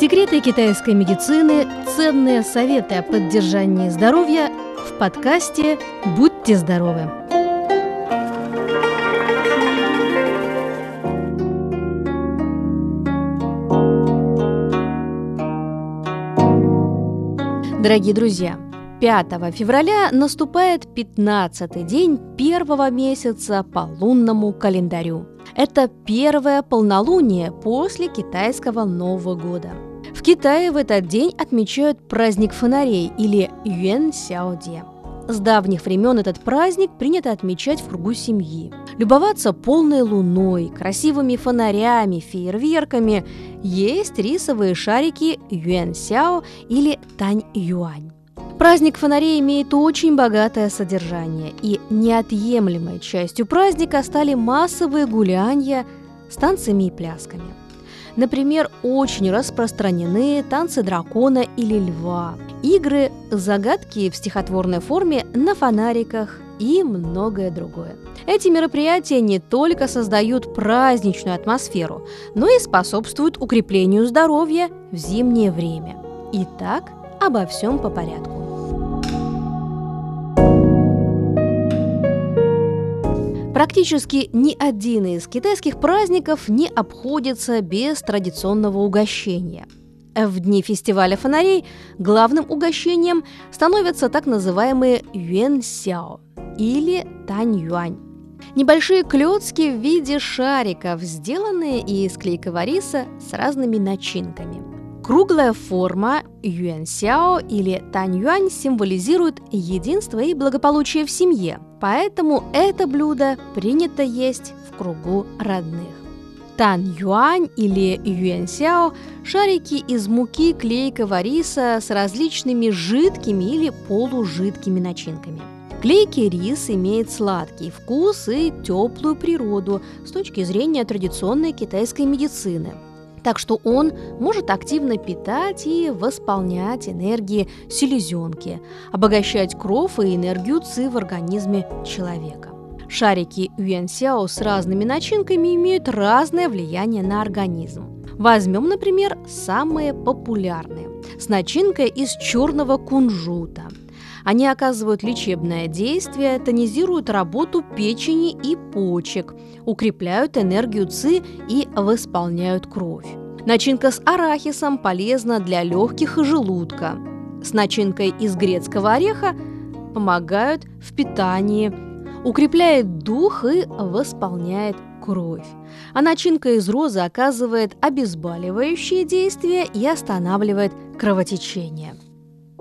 Секреты китайской медицины, ценные советы о поддержании здоровья в подкасте «Будьте здоровы». Дорогие друзья, 5 февраля наступает 15 день первого месяца по лунному календарю. Это первое полнолуние после китайского Нового года. В Китае в этот день отмечают праздник фонарей или Юэн Сяоде. С давних времен этот праздник принято отмечать в кругу семьи. Любоваться полной луной, красивыми фонарями, фейерверками. Есть рисовые шарики Юэн Сяо или Тань Юань. Праздник фонарей имеет очень богатое содержание, и неотъемлемой частью праздника стали массовые гуляния с танцами и плясками. Например, очень распространены танцы дракона или льва, игры, загадки в стихотворной форме на фонариках и многое другое. Эти мероприятия не только создают праздничную атмосферу, но и способствуют укреплению здоровья в зимнее время. Итак, обо всем по порядку. Практически ни один из китайских праздников не обходится без традиционного угощения. В дни фестиваля фонарей главным угощением становятся так называемые юэн-сяо или тань-юань. Небольшие клетки в виде шариков, сделанные из клейкого риса с разными начинками. Круглая форма юэн-сяо или тань-юань символизирует единство и благополучие в семье – Поэтому это блюдо принято есть в кругу родных. Тан юань или юэн сяо – шарики из муки клейкого риса с различными жидкими или полужидкими начинками. Клейкий рис имеет сладкий вкус и теплую природу с точки зрения традиционной китайской медицины – так что он может активно питать и восполнять энергии селезенки, обогащать кровь и энергию ЦИ в организме человека. Шарики Юэнсяо с разными начинками имеют разное влияние на организм. Возьмем, например, самые популярные с начинкой из черного кунжута. Они оказывают лечебное действие, тонизируют работу печени и почек, укрепляют энергию ЦИ и восполняют кровь. Начинка с арахисом полезна для легких и желудка. С начинкой из грецкого ореха помогают в питании, укрепляет дух и восполняет кровь. А начинка из розы оказывает обезболивающее действие и останавливает кровотечение.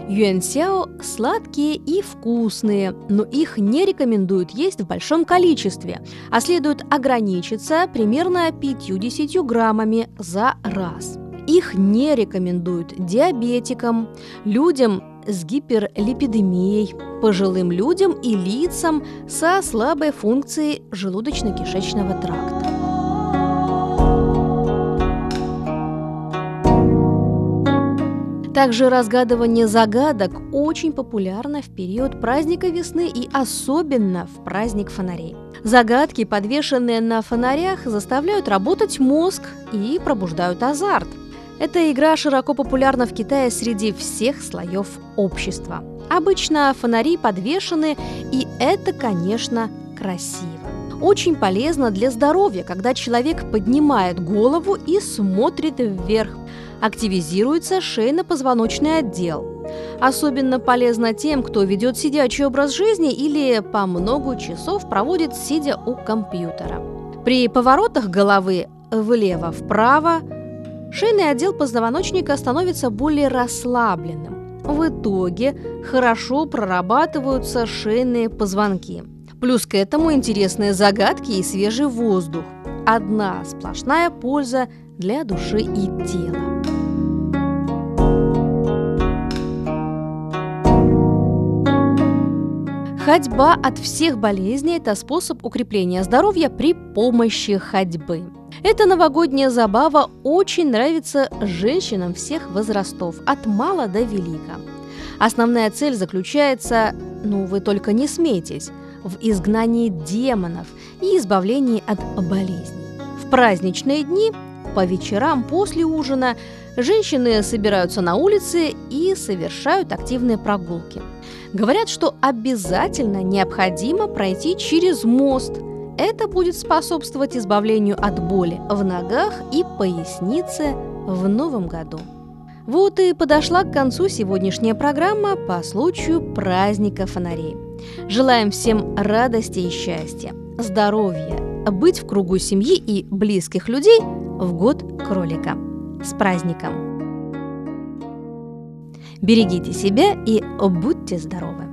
Юэнсяо сладкие и вкусные, но их не рекомендуют есть в большом количестве, а следует ограничиться примерно 50 граммами за раз. Их не рекомендуют диабетикам, людям с гиперлипидемией, пожилым людям и лицам со слабой функцией желудочно-кишечного тракта. Также разгадывание загадок очень популярно в период праздника весны и особенно в праздник фонарей. Загадки, подвешенные на фонарях, заставляют работать мозг и пробуждают азарт. Эта игра широко популярна в Китае среди всех слоев общества. Обычно фонари подвешены, и это, конечно, красиво. Очень полезно для здоровья, когда человек поднимает голову и смотрит вверх активизируется шейно-позвоночный отдел. Особенно полезно тем, кто ведет сидячий образ жизни или по много часов проводит сидя у компьютера. При поворотах головы влево-вправо шейный отдел позвоночника становится более расслабленным. В итоге хорошо прорабатываются шейные позвонки. Плюс к этому интересные загадки и свежий воздух. Одна сплошная польза для души и тела. Ходьба от всех болезней – это способ укрепления здоровья при помощи ходьбы. Эта новогодняя забава очень нравится женщинам всех возрастов, от мала до велика. Основная цель заключается, ну вы только не смейтесь, в изгнании демонов и избавлении от болезней. В праздничные дни по вечерам после ужина женщины собираются на улице и совершают активные прогулки. Говорят, что обязательно необходимо пройти через мост. Это будет способствовать избавлению от боли в ногах и пояснице в новом году. Вот и подошла к концу сегодняшняя программа по случаю праздника фонарей. Желаем всем радости и счастья, здоровья, быть в кругу семьи и близких людей в год кролика. С праздником! Берегите себя и будьте здоровы!